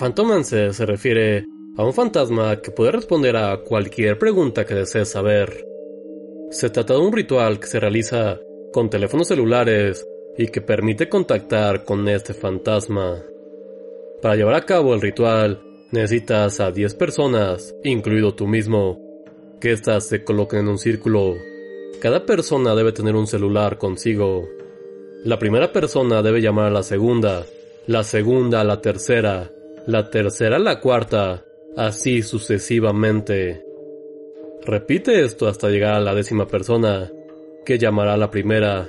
Fantomancer se refiere a un fantasma que puede responder a cualquier pregunta que desees saber. Se trata de un ritual que se realiza con teléfonos celulares y que permite contactar con este fantasma. Para llevar a cabo el ritual, necesitas a 10 personas, incluido tú mismo, que éstas se coloquen en un círculo. Cada persona debe tener un celular consigo. La primera persona debe llamar a la segunda, la segunda a la tercera, la tercera a la cuarta, así sucesivamente. Repite esto hasta llegar a la décima persona, que llamará a la primera.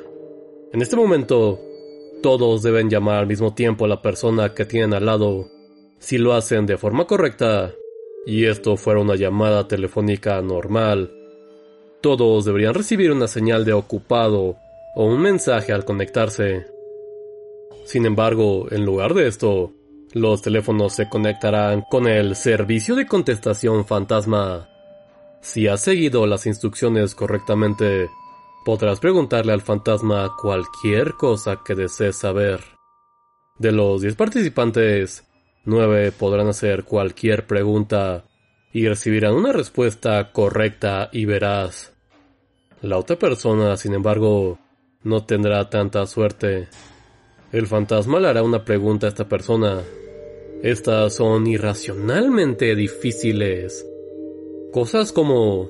En este momento, todos deben llamar al mismo tiempo a la persona que tienen al lado. Si lo hacen de forma correcta, y esto fuera una llamada telefónica normal, todos deberían recibir una señal de ocupado o un mensaje al conectarse. Sin embargo, en lugar de esto, los teléfonos se conectarán con el servicio de contestación fantasma. Si has seguido las instrucciones correctamente, podrás preguntarle al fantasma cualquier cosa que desees saber. De los 10 participantes, 9 podrán hacer cualquier pregunta y recibirán una respuesta correcta y veraz. La otra persona, sin embargo, no tendrá tanta suerte. El fantasma le hará una pregunta a esta persona. Estas son irracionalmente difíciles. Cosas como...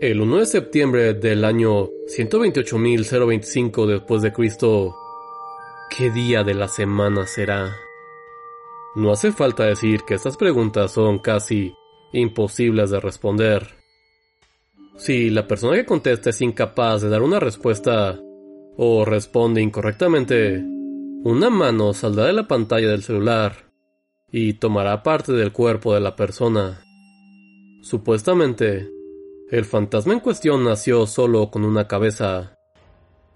El 1 de septiembre del año 128.025 después de Cristo, ¿qué día de la semana será? No hace falta decir que estas preguntas son casi imposibles de responder. Si la persona que contesta es incapaz de dar una respuesta o responde incorrectamente, una mano saldrá de la pantalla del celular y tomará parte del cuerpo de la persona. Supuestamente, el fantasma en cuestión nació solo con una cabeza.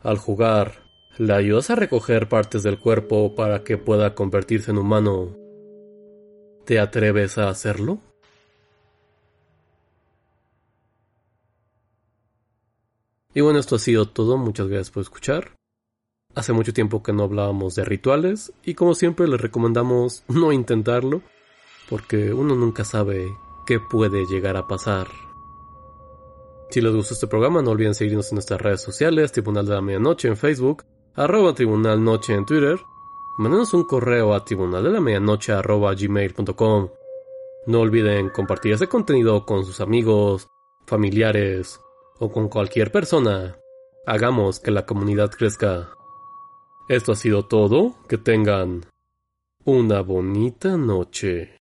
Al jugar, le ayudas a recoger partes del cuerpo para que pueda convertirse en humano. ¿Te atreves a hacerlo? Y bueno, esto ha sido todo. Muchas gracias por escuchar. Hace mucho tiempo que no hablábamos de rituales y como siempre les recomendamos no intentarlo porque uno nunca sabe qué puede llegar a pasar. Si les gustó este programa no olviden seguirnos en nuestras redes sociales, Tribunal de la Medianoche en Facebook, arroba Tribunal Noche en Twitter, mándenos un correo a tribunal de la medianoche arroba gmail.com. No olviden compartir este contenido con sus amigos, familiares o con cualquier persona. Hagamos que la comunidad crezca. Esto ha sido todo. Que tengan una bonita noche.